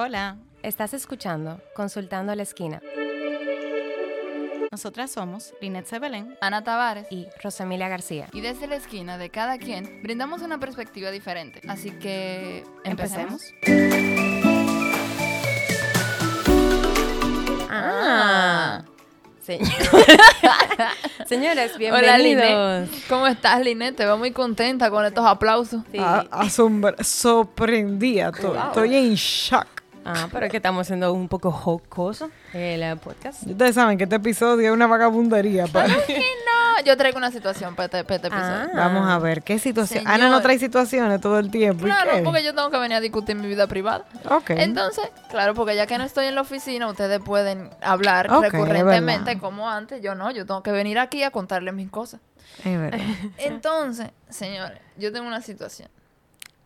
Hola, estás escuchando Consultando a la Esquina. Nosotras somos Linet Sebelén Ana Tavares. y Rosemilia García. Y desde la esquina de cada quien brindamos una perspectiva diferente. Así que empecemos. Ah, señor- señores, Hola bienvenidos. Linet. ¿Cómo estás Linet? Te veo muy contenta con estos aplausos. Sí. A- asombra- sorprendida. Wow. Estoy en shock. Ah, pero es que estamos haciendo un poco jocoso el eh, podcast. Ustedes saben que este episodio es una vagabundería. pa- No, yo traigo una situación para este, para este episodio. Ah. Vamos a ver, ¿qué situación? Señor. Ana no trae situaciones todo el tiempo. ¿y Claro, qué? porque yo tengo que venir a discutir mi vida privada. Ok. Entonces, claro, porque ya que no estoy en la oficina, ustedes pueden hablar recurrentemente como antes. Yo no, yo tengo que venir aquí a contarles mis cosas. Es verdad. Entonces, señores, yo tengo una situación.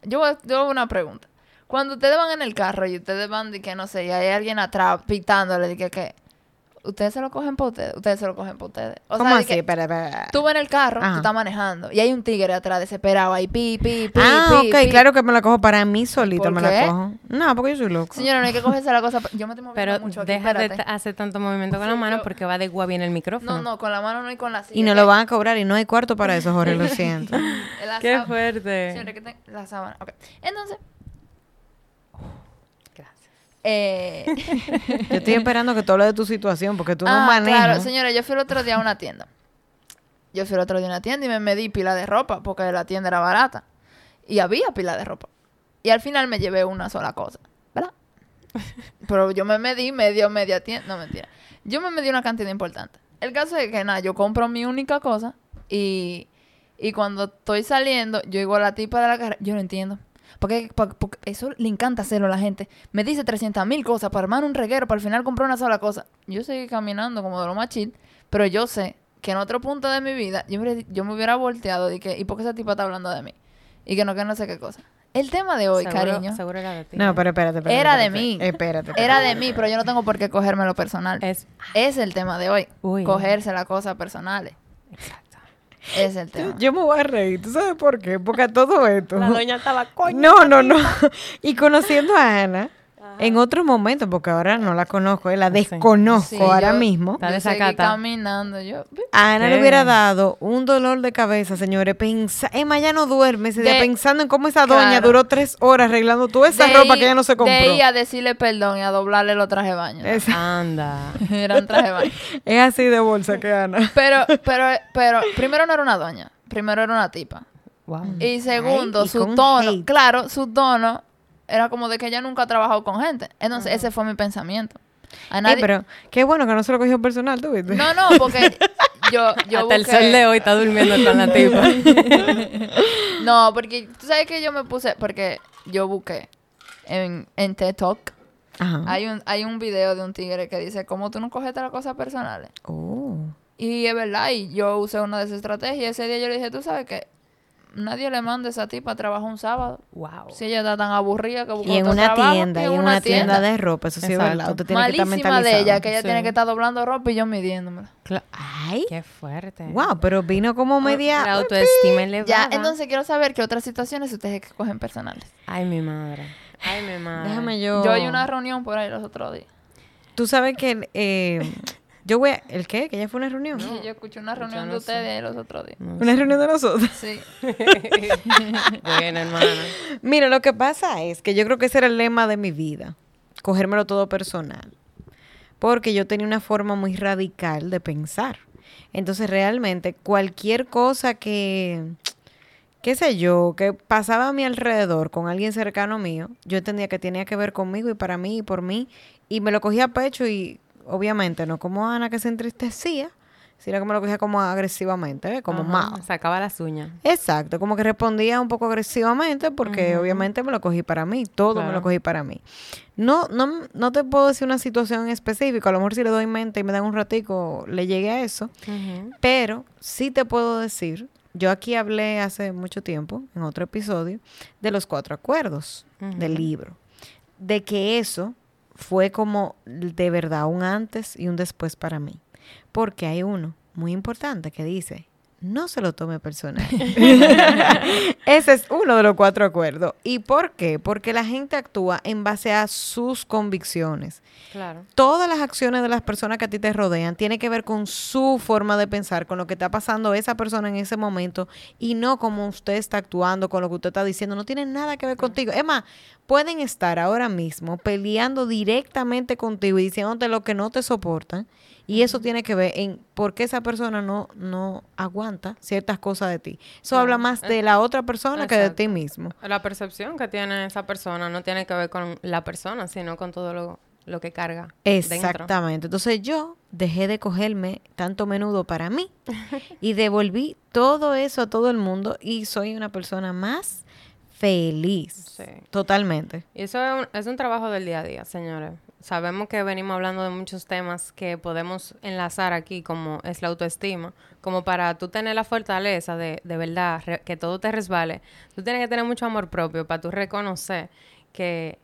Yo voy, yo hago una pregunta. Cuando ustedes van en el carro y ustedes van de que no sé, y hay alguien atrás pitándole de que, que ustedes se lo cogen para ustedes, ustedes se lo cogen para ustedes. O ¿Cómo sea, así? que Espera, espera. tú vas en el carro, Ajá. tú estás manejando y hay un tigre atrás desesperado ahí, pi, pi, pi, ah, pi, ok, pi. claro que me la cojo para mí solita, ¿Por me qué? la cojo. No, porque yo soy loco. Señora, no hay que cogerse la cosa. Yo me estoy moviendo Pero mucho aquí, deja de hacer tanto movimiento con la Sí, mano yo- porque va de guabi en el micrófono. No, no, con la mano no y con la silla. y no lo van a cobrar y no hay cuarto para eso, Jorge, lo siento. la Qué fuerte. Señora, que te- la sábana. Ok. Entonces. Eh... Yo estoy esperando que tú hables de tu situación porque tú no Ah, manejas. Claro, señora, yo fui el otro día a una tienda. Yo fui el otro día a una tienda y me medí pila de ropa porque la tienda era barata. Y había pila de ropa. Y al final me llevé una sola cosa, ¿verdad? Pero yo me medí medio, media tienda. No, mentira. Yo me medí una cantidad importante. El caso es que, nada, yo compro mi única cosa y, y cuando estoy saliendo, yo digo a la tipa de la carrera, yo no entiendo. Porque, porque- porque eso le encanta hacerlo a la gente. Me dice 300 mil cosas para armar un reguero, para al final comprar una sola cosa. Yo seguí caminando como de lo más chill, pero yo sé que en otro punto de mi vida yo, me- yo me hubiera volteado y que, ¿y por qué esa tipa está hablando de mí? Y que no, que no sé qué cosa. El tema de hoy, Seguro- cariño, Seguro era de ti. No, pero espérate, espérate. Era de mí. Espérate. espérate. era de mí, pero yo no tengo por qué cogérmelo personal. Es Es el tema de hoy. Uy. Cogerse las cosas personales. exacto. Es el tema. Yo me voy a reír. ¿Tú sabes por qué? Porque a todo esto. La doña estaba coño. No, no, no. Y conociendo a Ana, en otro momento, porque ahora no la conozco, eh, la desconozco Sí, ahora yo- mismo. Está caminando. Yo, A Ana le hubiera dado un dolor de cabeza, señores. Pensa Emma ya no duerme ese día De- pensando en cómo esa doña Claro. duró tres horas arreglando toda esa de ropa ir- que ella no se compró. De ir a decirle perdón y a doblarle los trajes de baño. Es, Anda. Eran trajes de baño. es así de bolsa que Ana. Pero, pero, pero, primero no era una doña. Primero era una tipa. Wow. Y segundo, y su tono. hate. Claro, su tono era como de que ella nunca ha trabajado con gente. Entonces, ese fue mi pensamiento. A Eh, nadie- pero qué bueno que no se lo cogió personal, ¿tú viste? No, no, porque yo, yo Hasta el sol de hoy está durmiendo con la tipa. No, porque tú sabes que yo me puse, porque yo busqué en, en TED Talk. Ajá. Hay un, hay un video de un tigre que dice, ¿cómo tú no coges las cosas personales? Oh. Y es verdad, y yo usé una de esas estrategias. Ese día yo le dije, tú sabes que nadie le manda a esa tipa a trabajar un sábado. wow. Si ella está tan aburrida que busca Y en otro una trabajo, tienda, y en una tienda de ropa, eso sí es verdad. Usted tiene que estar Malísima de ella, que ella Sí. tiene que estar doblando ropa y yo midiéndomela. Ay, Qué fuerte. wow, pero vino como media. La autoestima elevada. Ya, entonces quiero saber qué otras situaciones ustedes que cogen personales. Ay, mi madre. Ay, mi madre. Déjame yo. Yo hay una reunión por ahí los otros días. Tú sabes que eh, yo voy a... ¿El qué? ¿Que ya fue una reunión? Sí, yo escuché una reunión de ustedes los otros días. No Una reunión de nosotros. Sí. Bueno, hermana. Mira, lo que pasa es que yo creo que ese era el lema de mi vida. Cogérmelo todo personal. Porque yo tenía una forma muy radical de pensar. Entonces, realmente, cualquier cosa que, qué sé yo, que pasaba a mi alrededor con alguien cercano mío, yo entendía que tenía que ver conmigo y para mí y por mí. Y me lo cogía a pecho y, obviamente, no como Ana que se entristecía, sino que me lo cogía como agresivamente, ¿eh? como Ajá. Sacaba las uñas. Exacto, como que respondía un poco agresivamente porque obviamente me lo cogí para mí, todo me lo cogí para mí. No, no, no te puedo decir una situación en específico, a lo mejor si le doy mente y me dan un ratico, le llegué a eso, pero sí te puedo decir, yo aquí hablé hace mucho tiempo, en otro episodio, de los cuatro acuerdos del libro, de que eso fue como de verdad un antes y un después para mí, porque hay uno muy importante que dice, no se lo tome personal. Ese es uno de los cuatro acuerdos. ¿Y por qué? Porque la gente actúa en base a sus convicciones. Claro. Todas las acciones de las personas que a ti te rodean tienen que ver con su forma de pensar, con lo que está pasando esa persona en ese momento y no como usted está actuando, con lo que usted está diciendo. No tiene nada que ver contigo. Es más, pueden estar ahora mismo peleando directamente contigo y diciéndote lo que no te soportan. Y eso tiene que ver en por qué esa persona no, no aguanta ciertas cosas de ti. Eso habla más de la otra persona que de ti mismo. La percepción que tiene esa persona no tiene que ver con la persona, sino con todo lo, lo que carga. dentro. Exactamente. Entonces yo dejé de cogerme tanto menudo para mí y devolví todo eso a todo el mundo y soy una persona más feliz. Sí. Totalmente. Y eso es un, es un trabajo del día a día, señores. Sabemos que venimos hablando de muchos temas que podemos enlazar aquí, como es la autoestima, como para tú tener la fortaleza de, de verdad, re- que todo te resbale. Tú tienes que tener mucho amor propio para tú reconocer que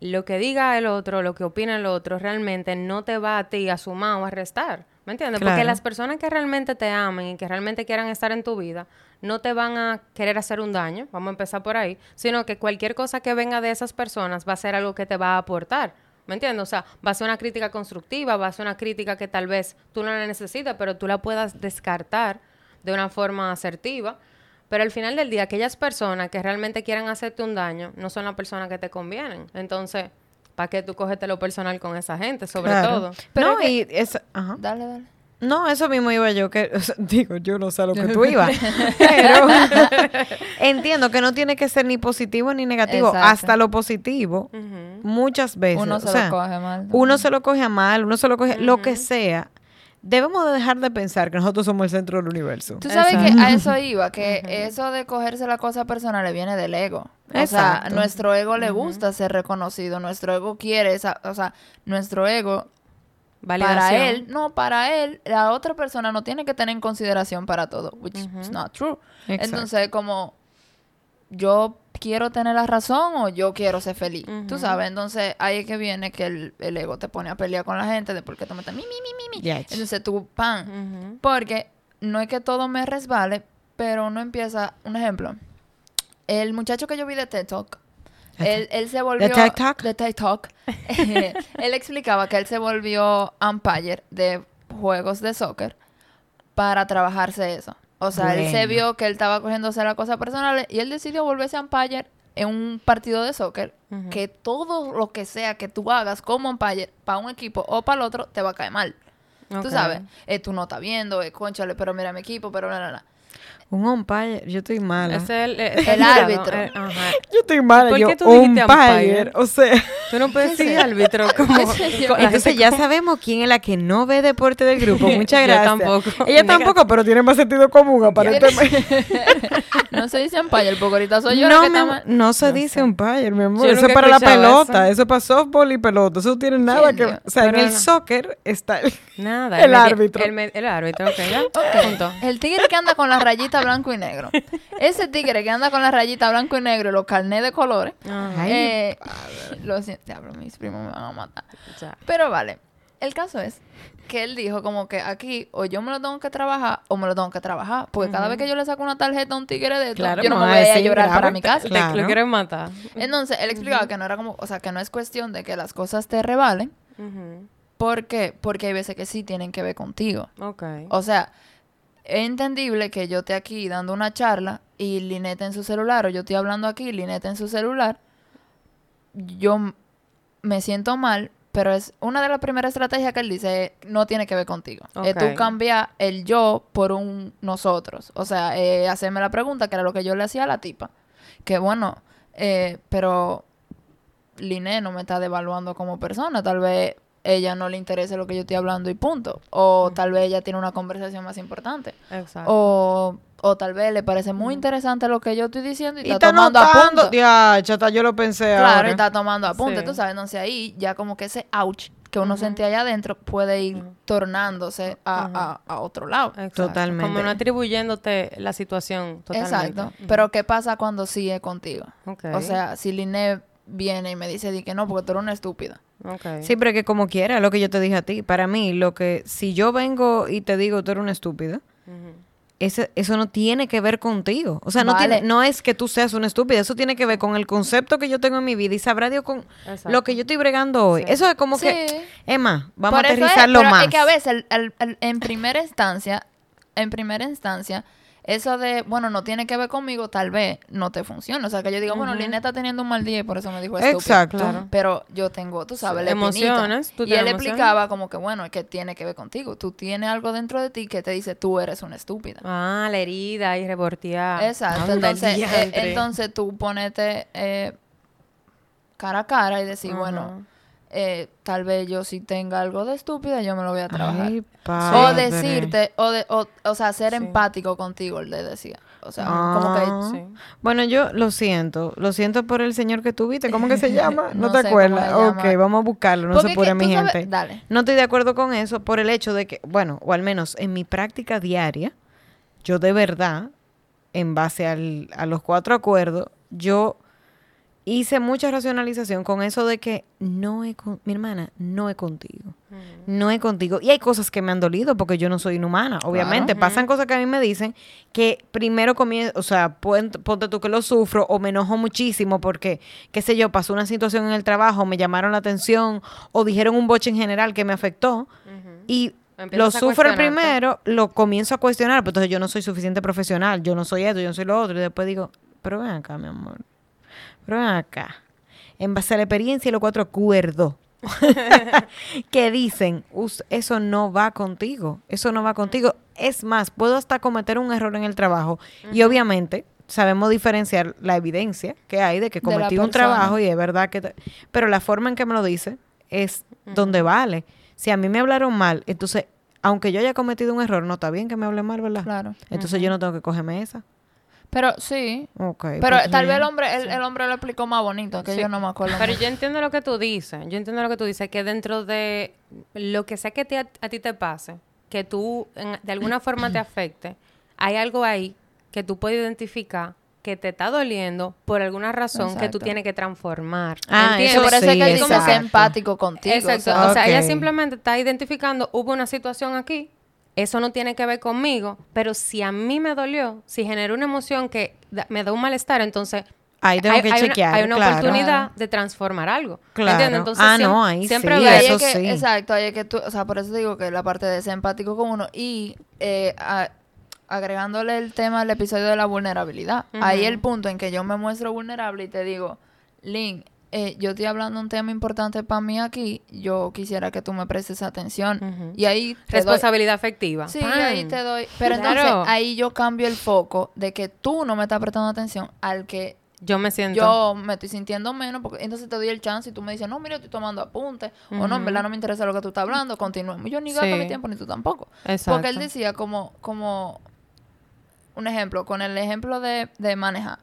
lo que diga el otro, lo que opina el otro, realmente no te va a ti a sumar o a restar. ¿Me entiendes? Porque las personas que realmente te amen y que realmente quieran estar en tu vida, no te van a querer hacer un daño, vamos a empezar por ahí, sino que cualquier cosa que venga de esas personas va a ser algo que te va a aportar. ¿Me entiendes? O sea, va a ser una crítica constructiva, va a ser una crítica que tal vez tú no la necesitas, pero tú la puedas descartar de una forma asertiva. Pero al final del día, aquellas personas que realmente quieran hacerte un daño no son las personas que te convienen. Entonces, ¿para qué tú cógete lo personal con esa gente? Sobre Claro. todo. Pero no, es y esa- ajá. Dale, dale. No, eso mismo iba yo, que o sea, digo, yo no sé a lo que tú ibas, pero entiendo que no tiene que ser ni positivo ni negativo, Exacto. hasta lo positivo, muchas veces. Uno o se sea, lo coge mal. uno se lo coge a mal, uno se lo coge, lo que sea. Debemos de dejar de pensar que nosotros somos el centro del universo. Tú sabes Exacto. que a eso iba, que eso de cogerse la cosa personal le viene del ego. O sea, nuestro ego le gusta ser reconocido, nuestro ego quiere esa, o sea, nuestro ego para él, no, para él, la otra persona no tiene que tener en consideración para todo, which is not true. Exacto. Entonces, como yo quiero tener la razón o yo quiero ser feliz, tú sabes, entonces ahí es que viene que el, el ego te pone a pelear con la gente de por qué tú me estás mi, mi, mi, mi, Entonces tú, pan, porque no es que todo me resbale, pero uno empieza, un ejemplo, el muchacho que yo vi de TED Talk, él, él se volvió... TED Talk? De TED Talk. eh, él explicaba que él se volvió umpire de juegos de soccer para trabajarse eso. O sea, él se vio que él estaba cogiéndose la cosa personal y él decidió volverse umpire en un partido de soccer que todo lo que sea que tú hagas como umpire para un equipo o para el otro te va a caer mal. Ok. Tú sabes, eh, tú no estás viendo, eh, conchale, pero mira mi equipo, pero la, la, la. Un umpire, yo estoy mala. Es el, es El árbitro. eh, ajá. Yo estoy mala, ¿Por yo qué tú dijiste umpire, umpire? o sea... Tú no puedes ¿Qué decir es? árbitro como... ¿Qué sé yo? la Entonces ya sabemos quién es la que no ve deporte del grupo. Muchas Yo gracias. tampoco. Ella tampoco, pero tiene más sentido común aparentemente. No se dice umpire, porque ahorita soy yo la no, que mi está no se No dice umpire, mi amor. Yo Eso es para la pelota, eso. es para softball y pelota. Eso tiene nada ¿Quién que dijo? O sea, en el no. soccer está el... Nada. El medi- árbitro. El, árbitro, ok, ya. Ok, Punto. El tigre que anda con la rayita blanco y negro. Ese tigre que anda con la rayita blanco y negro y los carnés de colores. Ajá. Ay, eh, lo siento, diablo, mis primos me van a matar. Ya. Pero vale, el caso es que él dijo como que aquí o yo me lo tengo que trabajar o me lo tengo que trabajar. Porque cada vez que yo le saco una tarjeta a un tigre de esto, Claro, yo no me voy a, ir a llorar para mi casa. Te- Claro. Lo quieren matar. Entonces, él explicaba que no era como, o sea, que no es cuestión de que las cosas te revalen. Ujú. ¿Por qué? Porque hay veces que sí tienen que ver contigo. Ok. O sea, es entendible que yo esté aquí dando una charla y Lineta en su celular, o yo estoy hablando aquí y Lineta en su celular. Yo me siento mal, pero es una de las primeras estrategias que él dice, no tiene que ver contigo. Es tú cambiar el yo por un nosotros. O sea, eh, hacerme la pregunta, que era lo que yo le hacía a la tipa. Que bueno, eh, pero Liné no me está devaluando como persona. Tal vez ella no le interese lo que yo estoy hablando y punto. O tal vez ella tiene una conversación más importante. Exacto. O, o tal vez le parece muy interesante lo que yo estoy diciendo y, Y está, está tomando notando. apuntes. Ya, chata, yo lo pensé Claro, ahora. y está tomando apuntes, Sí. tú sabes. Entonces ahí ya como que ese ouch que uno sentía allá adentro puede ir tornándose a, a- a otro lado. Exacto. Totalmente. Como no atribuyéndote la situación totalmente. Exacto. Pero ¿qué pasa cuando sí es contigo? O sea, si Liné viene y me dice di que no, porque tú eres una estúpida. Ok. Sí, pero que como quiera, lo que yo te dije a ti. Para mí, lo que... Si yo vengo y te digo, tú eres una estúpida, ese- eso no tiene que ver contigo. O sea, no, tiene, no es que tú seas una estúpida, eso tiene que ver con el concepto que yo tengo en mi vida y sabrá Dios con Exacto. lo que yo estoy bregando hoy. Sí. Eso es como que, Sí. Emma, vamos Por a es, aterrizarlo pero más. Es que a veces, el- el- el- en primera instancia, en primera instancia, eso de, bueno, no tiene que ver conmigo, tal vez no te funcione. O sea, que yo digo, bueno, Lina está teniendo un mal día y por eso me dijo estúpido. Exacto. Claro. Pero yo tengo, tú sabes, Sí. la. Emociones, tú Y tienes él emociones. explicaba como que, bueno, es que tiene que ver contigo. Tú tienes algo dentro de ti que te dice, tú eres una estúpida. Ah, la herida y rebortear. Exacto. Anda, Entonces, eh, entonces tú ponete eh, cara a cara y decir, Ajá. bueno, eh, tal vez yo si tenga algo de estúpida, yo me lo voy a trabajar. Ay, o decirte, o, de, o, o sea, ser Sí. empático contigo, le decía. O sea, Ah. como que... Sí. Bueno, yo lo siento. Lo siento por el señor que tuviste. ¿Cómo que se llama? ¿No, No te acuerdas? Ok, vamos a buscarlo. No Porque se pure mi tú sabes- gente. Dale. No estoy de acuerdo con eso por el hecho de que, bueno, o al menos en mi práctica diaria, yo de verdad, en base al- a los cuatro acuerdos, yo hice mucha racionalización con eso de que no es con, mi hermana, no es contigo. No es contigo. Y hay cosas que me han dolido porque yo no soy inhumana. Obviamente, Claro. pasan cosas que a mí me dicen que primero comienzo, o sea, pon- ponte tú que lo sufro o me enojo muchísimo porque, qué sé yo, pasó una situación en el trabajo, me llamaron la atención o dijeron un boche en general que me afectó y lo sufro el primero, lo comienzo a cuestionar, pero entonces yo no soy suficiente profesional, yo no soy esto, yo no soy lo otro y después digo, pero ven acá, mi amor. Pero acá. En base a la experiencia y los cuatro acuerdos que dicen, "Us- eso no va contigo, eso no va contigo. Es más, puedo hasta cometer un error en el trabajo y obviamente sabemos diferenciar la evidencia que hay de que De cometí un trabajo y es verdad que... te- Pero la forma en que me lo dice es donde vale. Si a mí me hablaron mal, entonces, aunque yo haya cometido un error, no está bien que me hablen mal, ¿verdad? Claro. Entonces yo no tengo que cogerme esa. Pero sí. Ok. Pero pues tal vez el hombre, el, el hombre lo explicó más bonito, que Sí. yo no me acuerdo. Pero yo entiendo lo que tú dices. Yo entiendo lo que tú dices, que dentro de lo que sea que te- a, ti te pase, que tú en- de alguna forma te afecte, hay algo ahí que tú puedes identificar que te está doliendo por alguna razón que tú tienes que transformar. Ah, ¿Entiendes? eso por eso es sí, que empático contigo. Exacto. o sea, O sea, ella simplemente está identificando, hubo una situación aquí, eso no tiene que ver conmigo, pero si a mí me dolió, si generó una emoción que da- me da un malestar, entonces Ahí tengo hay, que hay una- chequear, hay una claro. oportunidad de transformar algo. Claro. ¿Entiendes? Entonces, Ah, siem- no, ahí siempre sí, eso es que, sí. exacto, ahí es que tú, o sea, por eso digo que la parte de ser empático con uno y eh, a- agregándole el tema al episodio de la vulnerabilidad. Ahí el punto en que yo me muestro vulnerable y te digo, Lynn, eh, yo estoy hablando de un tema importante para mí aquí, yo quisiera que tú me prestes atención. Y ahí te doy- Responsabilidad afectiva. Sí, ¡Pam! ahí te doy. Pero Claro. entonces ahí yo cambio el foco de que tú no me estás prestando atención al que Yo me siento. yo me estoy sintiendo menos, porque entonces te doy el chance y tú me dices, no, mira, estoy tomando apuntes, o no, en verdad no me interesa lo que tú estás hablando, continuemos. Yo ni gasto Sí. mi tiempo, ni tú tampoco. Exacto. Porque él decía como, como un ejemplo, con el ejemplo de, de manejar.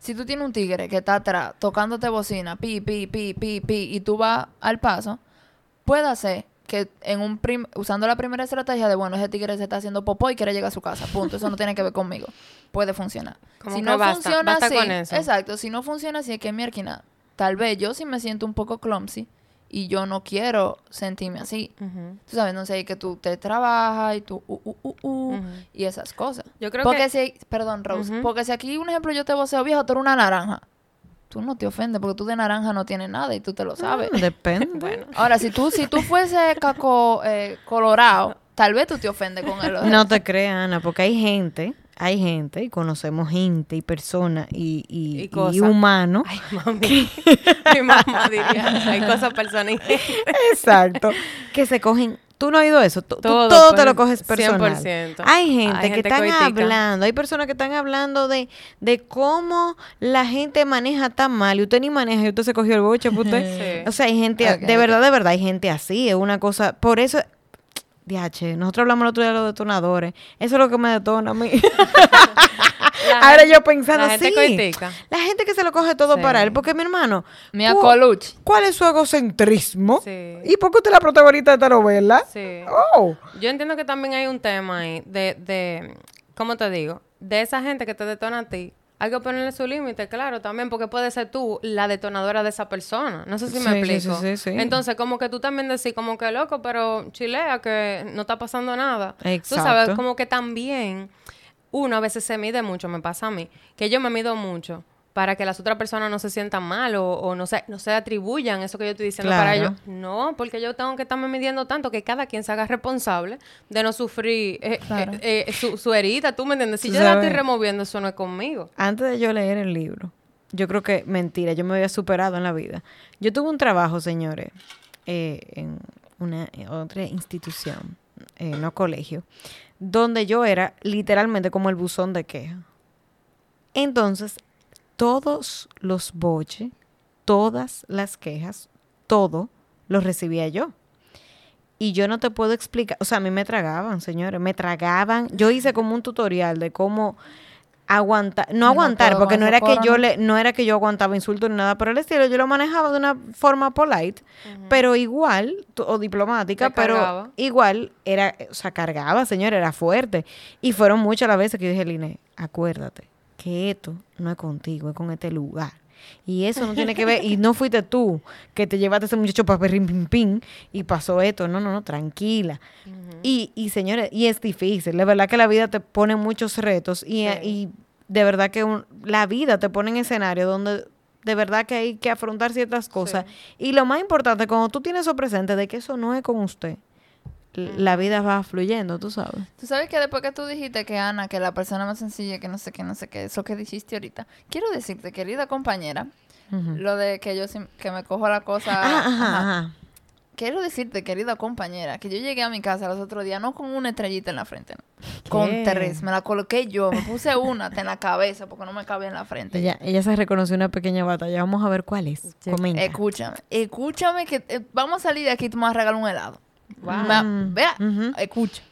Si tú tienes un tigre que está atrás tocándote bocina, pi, pi, pi, pi, pi, y tú vas al paso, puede ser que en un prim- usando la primera estrategia de, bueno, ese tigre se está haciendo popó y quiere llegar a su casa, punto. Eso no tiene que ver conmigo. Puede funcionar. Como si no basta, funciona basta así, con eso. exacto, si no funciona así, es que mierda, tal vez yo sí me siento un poco clumsy y yo no quiero sentirme así. Ujú. Tú sabes, no sé, que tú te trabajas y tú, uh, uh, uh, uh, Ujú. y esas cosas. Yo creo porque que- si, perdón, Rose, porque si aquí, un ejemplo, yo te voceo, viejo, tú eres una naranja. Tú no te ofendes porque tú de naranja no tienes nada y tú te lo sabes. Ah, Depende. Ahora, si tú, si tú fuese caco eh, colorado, tal vez tú te ofendes con él. No te creas, Ana, porque hay gente, hay gente, y conocemos gente y personas y, y, Y humanos. Ay, mami. Mi mamá diría, hay cosas personales. Exacto. Que se cogen. Tú no has oído eso. Tú tú todo, te pues, lo coges personal. 100%. Hay gente Hay que están coitica. hablando. Hay personas que están hablando de, de cómo la gente maneja tan mal. Y usted ni maneja y usted se cogió el boche. pues usted. Sí. O sea, hay gente. De verdad, de verdad, hay gente así. Es una cosa. Por eso. DH, nosotros hablamos el otro día de los detonadores. Eso es lo que me detona a mí. Ahora gente- yo pensando la gente sí. coitica. La gente que se lo coge todo Sí. para él. Porque mi hermano. Mia ¿cu- Colucci. ¿Cuál es su egocentrismo? Sí. ¿Y por qué usted es la protagonista de esta novela? Sí. Oh. Yo entiendo que también hay un tema ahí de, de, ¿cómo te digo? De esa gente que te detona a ti. Hay que ponerle su límite, claro, también, porque puede ser tú la detonadora de esa persona. No sé si me sí, explico. sí, sí, sí. Entonces, como que tú también decís, como que loco, pero chilea, que no está pasando nada. Tú Exacto. sabes, como que también uno a veces se mide mucho, me pasa a mí, que yo me mido mucho para que las otras personas no se sientan mal o, o no, se, no se atribuyan eso que yo estoy diciendo para ellos. No, porque yo tengo que estarme midiendo tanto que cada quien se haga responsable de no sufrir eh, Claro. eh, eh, su, su herida, ¿tú me entiendes? Si yo la estoy removiendo, eso no es conmigo. Antes de yo leer el libro, yo creo que mentira, yo me había superado en la vida. Yo tuve un trabajo, señores, en una en otra institución, no colegio, donde yo era literalmente como el buzón de queja. Entonces, todos los boches, todas las quejas, todo lo recibía yo. Y yo no te puedo explicar, o sea, a mí me tragaban, señores, me tragaban. Yo hice como un tutorial de cómo aguantar, no aguantar, porque no era que yo le, no era que yo aguantaba insultos ni nada por el estilo, yo lo manejaba de una forma polite, pero igual, o diplomática, pero igual era, o sea, cargaba, señor, era fuerte. Y fueron muchas las veces que yo dije, Line, acuérdate que esto no es contigo, es con este lugar. Y eso no tiene que ver, y no fuiste tú que te llevaste a ese muchacho para perrin pim pim y pasó esto. No, no, no, tranquila. y, y señores, y es difícil. La verdad que la vida te pone muchos retos y, Sí. y de verdad que un- la vida te pone en escenario donde de verdad que hay que afrontar ciertas cosas. Y lo más importante, cuando tú tienes eso presente de que eso no es con usted, la vida va fluyendo, tú sabes. Tú sabes que después que tú dijiste que Ana, que la persona más sencilla, que no sé qué, no sé qué, eso que dijiste ahorita, quiero decirte, querida compañera, lo de que yo que me cojo la cosa. Ah, ajá, ajá. Quiero decirte, querida compañera, que yo llegué a mi casa los otros días no con una estrellita en la frente, no. con tres. Me la coloqué yo, me puse una en la cabeza porque no me cabía en la frente. Ella, ella se reconoció una pequeña batalla. Vamos a ver cuál es. Sí. Comenta. Escúchame, escúchame que eh, vamos a salir de aquí y tú me vas a regalar un helado. Wow. Va- Mm, vea, ujú. escucha.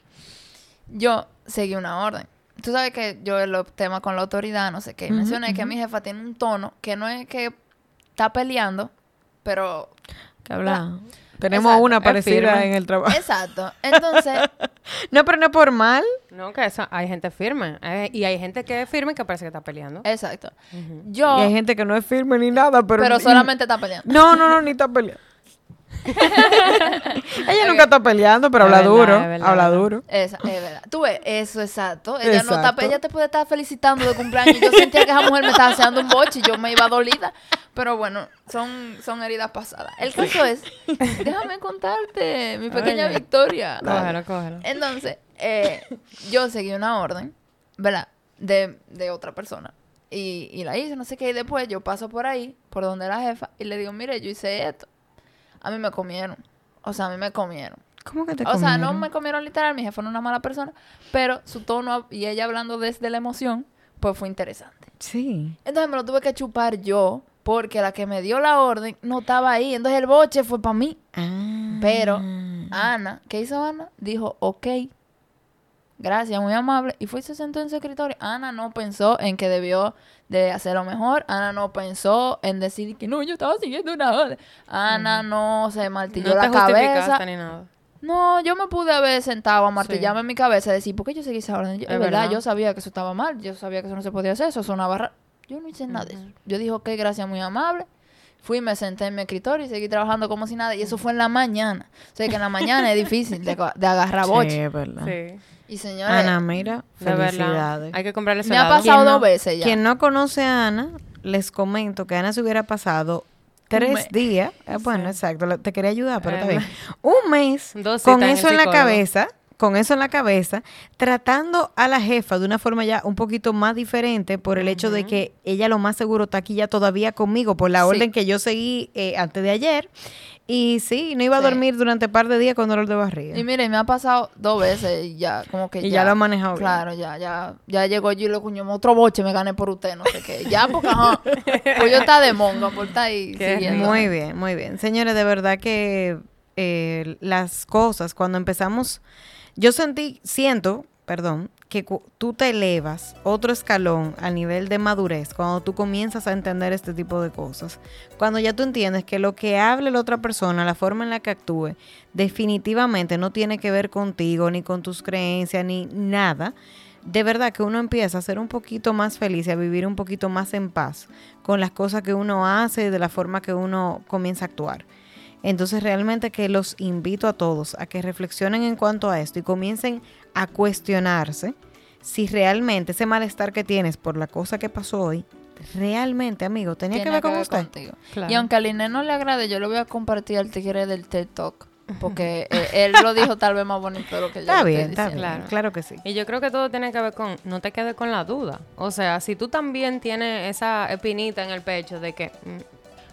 Yo seguí una orden. Tú sabes que yo en los temas con la autoridad, no sé qué, Ujú, mencioné que ujú. mi jefa tiene un tono que no es que está peleando, pero Que habla. Tenemos Exacto, una parecida en el trabajo. exacto. Entonces, No, pero no es por mal. No, que eso, hay gente firme. eh, y hay gente que es firme que parece que está peleando. exacto. Ujú. Yo, Y hay gente que no es firme ni nada, pero... pero solamente está peleando. No, no, no, ni está peleando. Ella nunca está peleando, pero Es habla verdad, duro. es verdad, habla verdad. duro. Esa, es verdad. Tú ves, eso exacto. Ella no está, ella te puede estar felicitando de cumpleaños. Yo sentía que esa mujer me estaba haciendo un boche y yo me iba dolida. Pero bueno, son, son heridas pasadas. El caso es, déjame contarte mi pequeña Oye. victoria. Cógelo, cógelo. Entonces, eh, yo seguí una orden, ¿verdad? De, de otra persona. Y, y la hice, no sé qué. Y después yo paso por ahí, por donde la jefa, y le digo, mire, yo hice esto. A mí me comieron. O sea, a mí me comieron. ¿Cómo que te O sea, no comieron? me comieron literal, mi jefa no es una mala persona, pero su tono y ella hablando desde la emoción, pues fue interesante. Sí. Entonces me lo tuve que chupar yo, porque la que me dio la orden no estaba ahí. Entonces el boche fue para mí. Ah. Pero Ana, ¿qué hizo Ana? Dijo, ok, gracias, muy amable. Y fue y se sentó en su escritorio. Ana no pensó en que debió de hacerlo mejor. Ana no pensó en decir que no, yo estaba siguiendo una orden. Ana no se martilló No te la cabeza. justificaste ni nada. No, yo me pude haber sentado a martillarme en mi cabeza y decir, ¿por qué yo seguí esa orden? Yo- Es es verdad, verdad. yo sabía que eso estaba mal, yo sabía que eso no se podía hacer, eso es una barra. Yo no hice nada de eso. Yo dije, ok, gracias, muy amable. Fui, me senté en mi escritorio y seguí trabajando como si nada. Y eso fue en la mañana. O sea, que en la mañana es difícil de, de agarrar Sí, boche. es verdad. Sí. Y señores, Ana, mira, felicidades. Hay que comprarle ese me ha pasado Quien no- dos veces ya. Quien no conoce a Ana, les comento que Ana se hubiera pasado tres mes. días. eh, bueno, exacto, te quería ayudar, pero Eh, está bien. Un mes Dos con eso en la cabeza, con eso en la cabeza, tratando a la jefa de una forma ya un poquito más diferente por el hecho de que ella lo más seguro está aquí ya todavía conmigo por la Sí. orden que yo seguí eh, antes de ayer. Y sí, no iba a Sí. dormir durante un par de días con dolor de barriga. Y mire, me ha pasado dos veces y ya, como que Y ya lo ha manejado bien. Claro, ya, ya, ya llegó yo y le cuñó otro boche, me gané por usted, no sé qué. Ya, porque, ajá, pues yo está de monga por estar ahí siguiendo. Muy bien, muy bien. Señores, de verdad que eh, las cosas, cuando empezamos, yo sentí, siento, perdón, que tú te elevas otro escalón a nivel de madurez cuando tú comienzas a entender este tipo de cosas. Cuando ya tú entiendes que lo que hable la otra persona, la forma en la que actúe, definitivamente no tiene que ver contigo, ni con tus creencias, ni nada. De verdad que uno empieza a ser un poquito más feliz y a vivir un poquito más en paz con las cosas que uno hace y de la forma que uno comienza a actuar. Entonces realmente que los invito a todos a que reflexionen en cuanto a esto y comiencen a cuestionarse si realmente ese malestar que tienes por la cosa que pasó hoy, realmente, amigo, tenía que ver con usted. contigo. Claro. Y aunque a Liné no le agrade, yo le voy a compartir al tigre del TED Talk. Porque eh, él lo dijo tal vez más bonito de lo que yo Está lo estoy bien, está bien. Claro. claro que sí. Y yo creo que todo tiene que ver con, no te quedes con la duda. O sea, si tú también tienes esa espinita en el pecho de que, mm,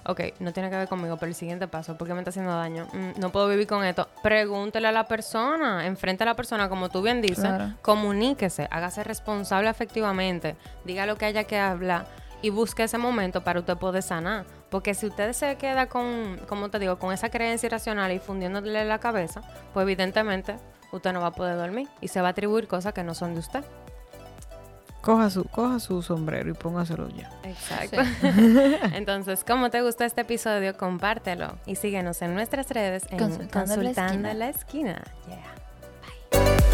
ok, no tiene que ver conmigo, pero el siguiente paso, ¿por qué me está haciendo daño? Mm, no puedo vivir con esto. Pregúntele a la persona, enfrente a la persona, como tú bien dices, Claro. comuníquese, hágase responsable efectivamente, diga lo que haya que hablar y busque ese momento para usted poder sanar. Porque si usted se queda con, como te digo, con esa creencia irracional y fundiéndole la cabeza, pues evidentemente usted no va a poder dormir y se va a atribuir cosas que no son de usted. Coja su, coja su sombrero y póngaselo ya. Exacto. Entonces, ¿cómo te gustó este episodio? Compártelo y síguenos en nuestras redes en Consultando la Consultando Esquina. la Esquina. Yeah.